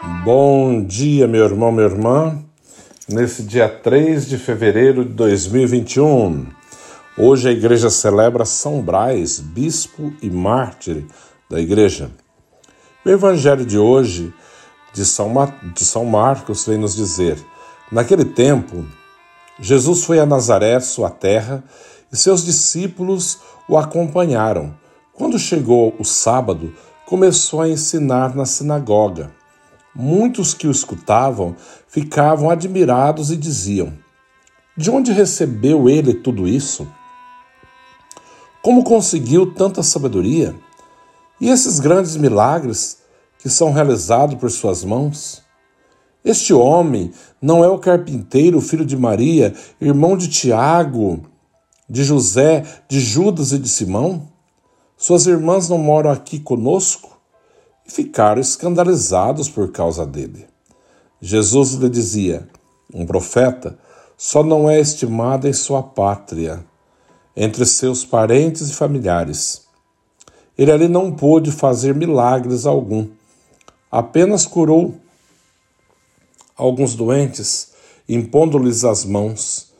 Bom dia, meu irmão, minha irmã. Nesse dia 3 de fevereiro de 2021, hoje a igreja celebra São Brás, bispo e mártir da igreja. O evangelho de hoje, de São, de São Marcos, vem nos dizer: Naquele tempo, Jesus foi a Nazaré, sua terra, e seus discípulos o acompanharam. Quando chegou o sábado, começou a ensinar na sinagoga. Muitos que o escutavam ficavam admirados e diziam: De onde recebeu ele tudo isso? Como conseguiu tanta sabedoria? E esses grandes milagres que são realizados por suas mãos? Este homem não é o carpinteiro, filho de Maria, irmão de Tiago, de José, de Judas e de Simão? Suas irmãs não moram aqui conosco? Ficaram escandalizados por causa dele. Jesus lhe dizia: Um profeta só não é estimado em sua pátria, entre seus parentes e familiares. Ele ali não pôde fazer milagres algum, apenas curou alguns doentes, impondo-lhes as mãos.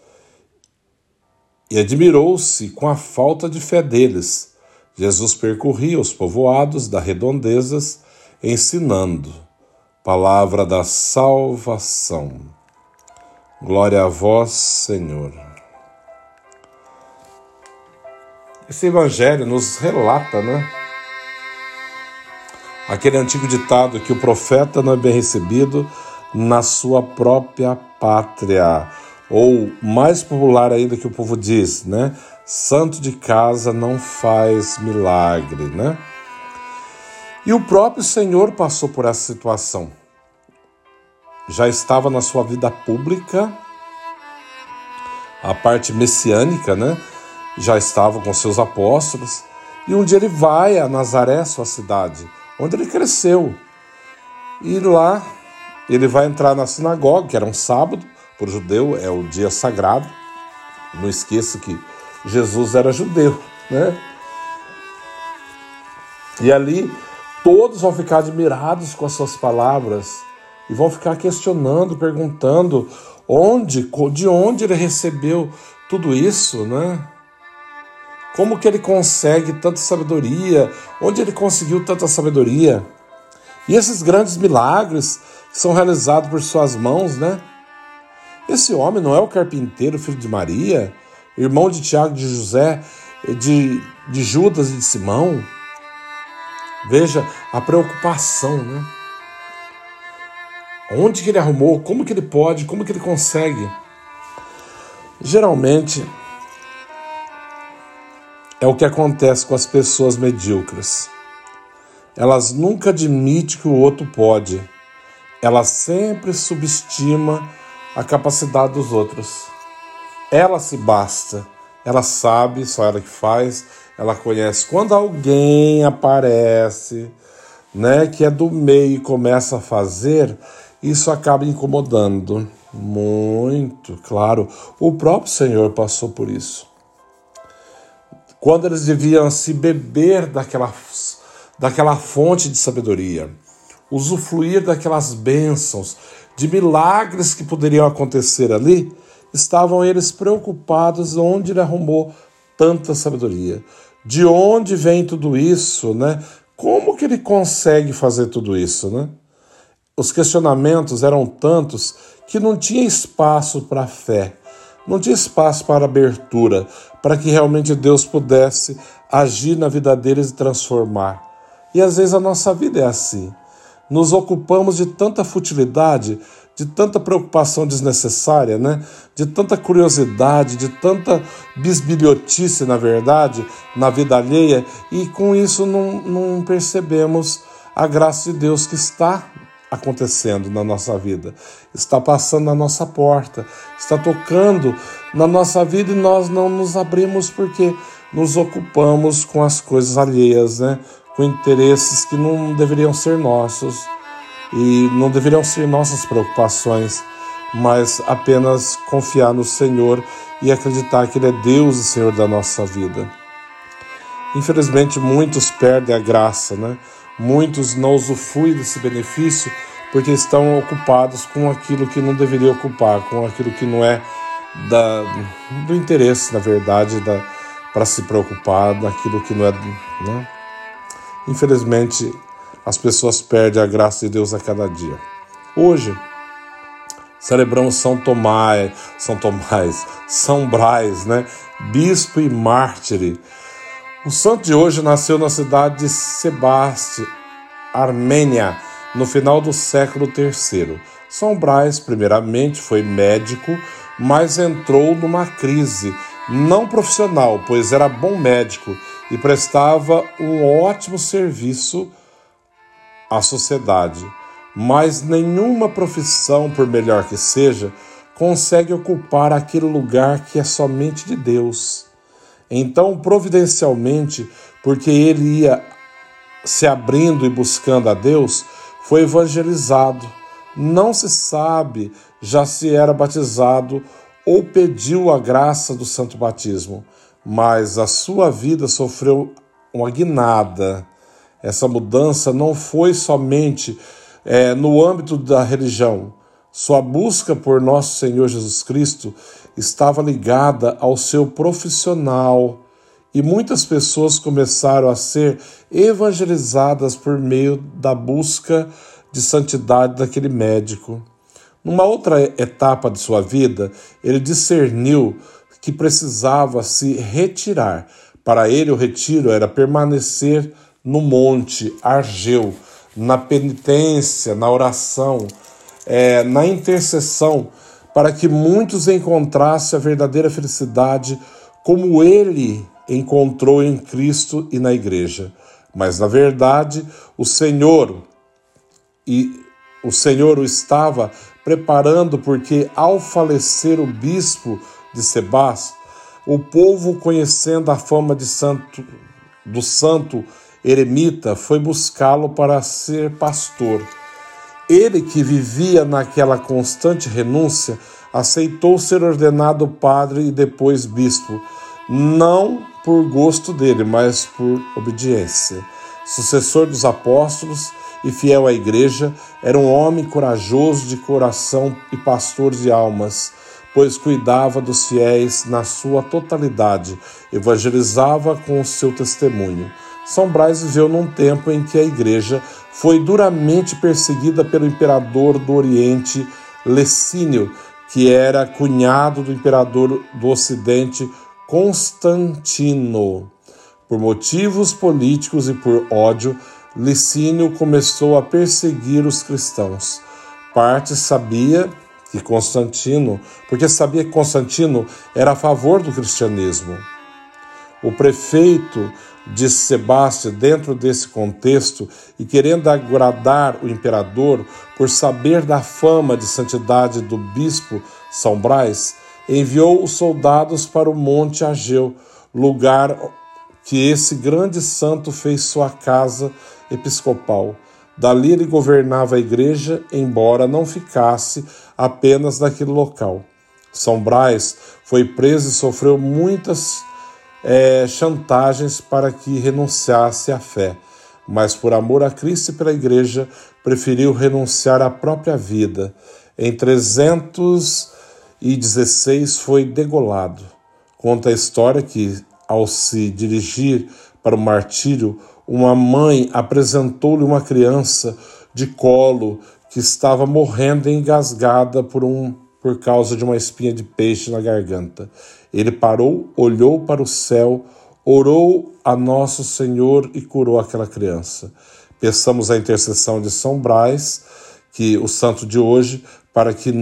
E admirou-se com a falta de fé deles. Jesus percorria os povoados das redondezas, ensinando. Palavra da salvação. Glória a vós, Senhor. Esse evangelho nos relata, né? Aquele antigo ditado que o profeta não é bem recebido na sua própria pátria. Ou mais popular ainda que o povo diz, né? Santo de casa não faz milagre, né? E o próprio Senhor passou por essa situação. Já estava na sua vida pública, a parte messiânica, né? Já estava com seus apóstolos. E um dia ele vai a Nazaré, sua cidade, onde ele cresceu. E lá ele vai entrar na sinagoga, que era um sábado, para o judeu é o dia sagrado. Não esqueça que Jesus era judeu, né? E ali todos vão ficar admirados com as suas palavras e vão ficar questionando, perguntando onde, de onde ele recebeu tudo isso, né? Como que ele consegue tanta sabedoria? Onde ele conseguiu tanta sabedoria? E esses grandes milagres que são realizados por suas mãos, né? Esse homem não é o carpinteiro, filho de Maria, irmão de Tiago, de José, de, de Judas e de Simão? Veja a preocupação, né? Onde que ele arrumou? Como que ele pode? Como que ele consegue? Geralmente é o que acontece com as pessoas medíocres. Elas nunca admitem que o outro pode ela sempre subestima a capacidade dos outros. Ela se basta, ela sabe, só ela que faz, ela conhece. Quando alguém aparece, né, que é do meio e começa a fazer, isso acaba incomodando muito, claro. O próprio Senhor passou por isso. Quando eles deviam se beber daquela, daquela fonte de sabedoria usufruir daquelas bênçãos, de milagres que poderiam acontecer ali, estavam eles preocupados onde ele arrumou tanta sabedoria. De onde vem tudo isso, né? Como que ele consegue fazer tudo isso, né? Os questionamentos eram tantos que não tinha espaço para fé, não tinha espaço para abertura, para que realmente Deus pudesse agir na vida deles e transformar. E às vezes a nossa vida é assim nos ocupamos de tanta futilidade, de tanta preocupação desnecessária, né? de tanta curiosidade, de tanta bisbilhotice, na verdade, na vida alheia, e com isso não, não percebemos a graça de Deus que está acontecendo na nossa vida, está passando na nossa porta, está tocando na nossa vida e nós não nos abrimos porque nos ocupamos com as coisas alheias, né? com interesses que não deveriam ser nossos e não deveriam ser nossas preocupações, mas apenas confiar no Senhor e acreditar que Ele é Deus e Senhor da nossa vida. Infelizmente, muitos perdem a graça, né? Muitos não usufruem desse benefício porque estão ocupados com aquilo que não deveria ocupar, com aquilo que não é da, do interesse, na verdade, para se preocupar daquilo que não é. Né? Infelizmente, as pessoas perdem a graça de Deus a cada dia. Hoje, celebramos São Tomás, São Tomás, São Brás, né? Bispo e mártire. O santo de hoje nasceu na cidade de Sebaste, Armênia, no final do século III. São Brás, primeiramente, foi médico, mas entrou numa crise, não profissional, pois era bom médico e prestava um ótimo serviço à sociedade. Mas nenhuma profissão, por melhor que seja, consegue ocupar aquele lugar que é somente de Deus. Então, providencialmente, porque ele ia se abrindo e buscando a Deus, foi evangelizado. Não se sabe já se era batizado ou pediu a graça do santo batismo, mas a sua vida sofreu uma guinada. Essa mudança não foi somente é, no âmbito da religião. Sua busca por nosso Senhor Jesus Cristo estava ligada ao seu profissional e muitas pessoas começaram a ser evangelizadas por meio da busca de santidade daquele médico. Numa outra etapa de sua vida, ele discerniu que precisava se retirar. Para ele, o retiro era permanecer no monte Argeu, na penitência, na oração, é, na intercessão, para que muitos encontrassem a verdadeira felicidade como ele encontrou em Cristo e na igreja. Mas na verdade, o Senhor e o Senhor o estava preparando porque ao falecer o bispo de Sebas, o povo conhecendo a fama de santo do santo eremita foi buscá-lo para ser pastor. Ele que vivia naquela constante renúncia, aceitou ser ordenado padre e depois bispo, não por gosto dele, mas por obediência. Sucessor dos apóstolos e fiel à igreja, era um homem corajoso de coração e pastor de almas, pois cuidava dos fiéis na sua totalidade, evangelizava com o seu testemunho. São Brás viveu num tempo em que a igreja foi duramente perseguida pelo imperador do Oriente, Lecínio, que era cunhado do imperador do Ocidente, Constantino. Por motivos políticos e por ódio, Licínio começou a perseguir os cristãos. Parte sabia que Constantino, porque sabia que Constantino era a favor do cristianismo. O prefeito de Sebastião, dentro desse contexto e querendo agradar o imperador por saber da fama de santidade do bispo São Brás, enviou os soldados para o Monte Ageu, lugar que esse grande santo fez sua casa episcopal. Dali ele governava a igreja, embora não ficasse apenas naquele local. São Brás foi preso e sofreu muitas é, chantagens para que renunciasse à fé, mas por amor a Cristo e pela igreja preferiu renunciar à própria vida. Em 316 foi degolado. Conta a história que, ao se dirigir para o martírio, uma mãe apresentou-lhe uma criança de colo que estava morrendo engasgada por, um, por causa de uma espinha de peixe na garganta. Ele parou, olhou para o céu, orou a Nosso Senhor e curou aquela criança. Peçamos a intercessão de São Brás, que o santo de hoje, para que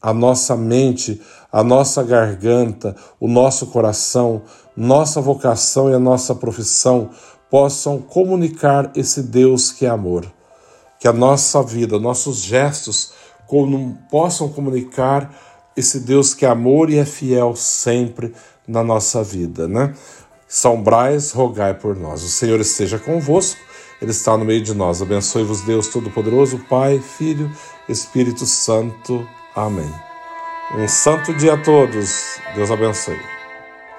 a nossa mente, a nossa garganta, o nosso coração, nossa vocação e a nossa profissão possam comunicar esse Deus que é amor. Que a nossa vida, nossos gestos possam comunicar esse Deus que é amor e é fiel sempre na nossa vida, né? São rogai por nós. O Senhor esteja convosco, Ele está no meio de nós. Abençoe-vos, Deus Todo-Poderoso, Pai, Filho, Espírito Santo. Amém. Um santo dia a todos. Deus abençoe.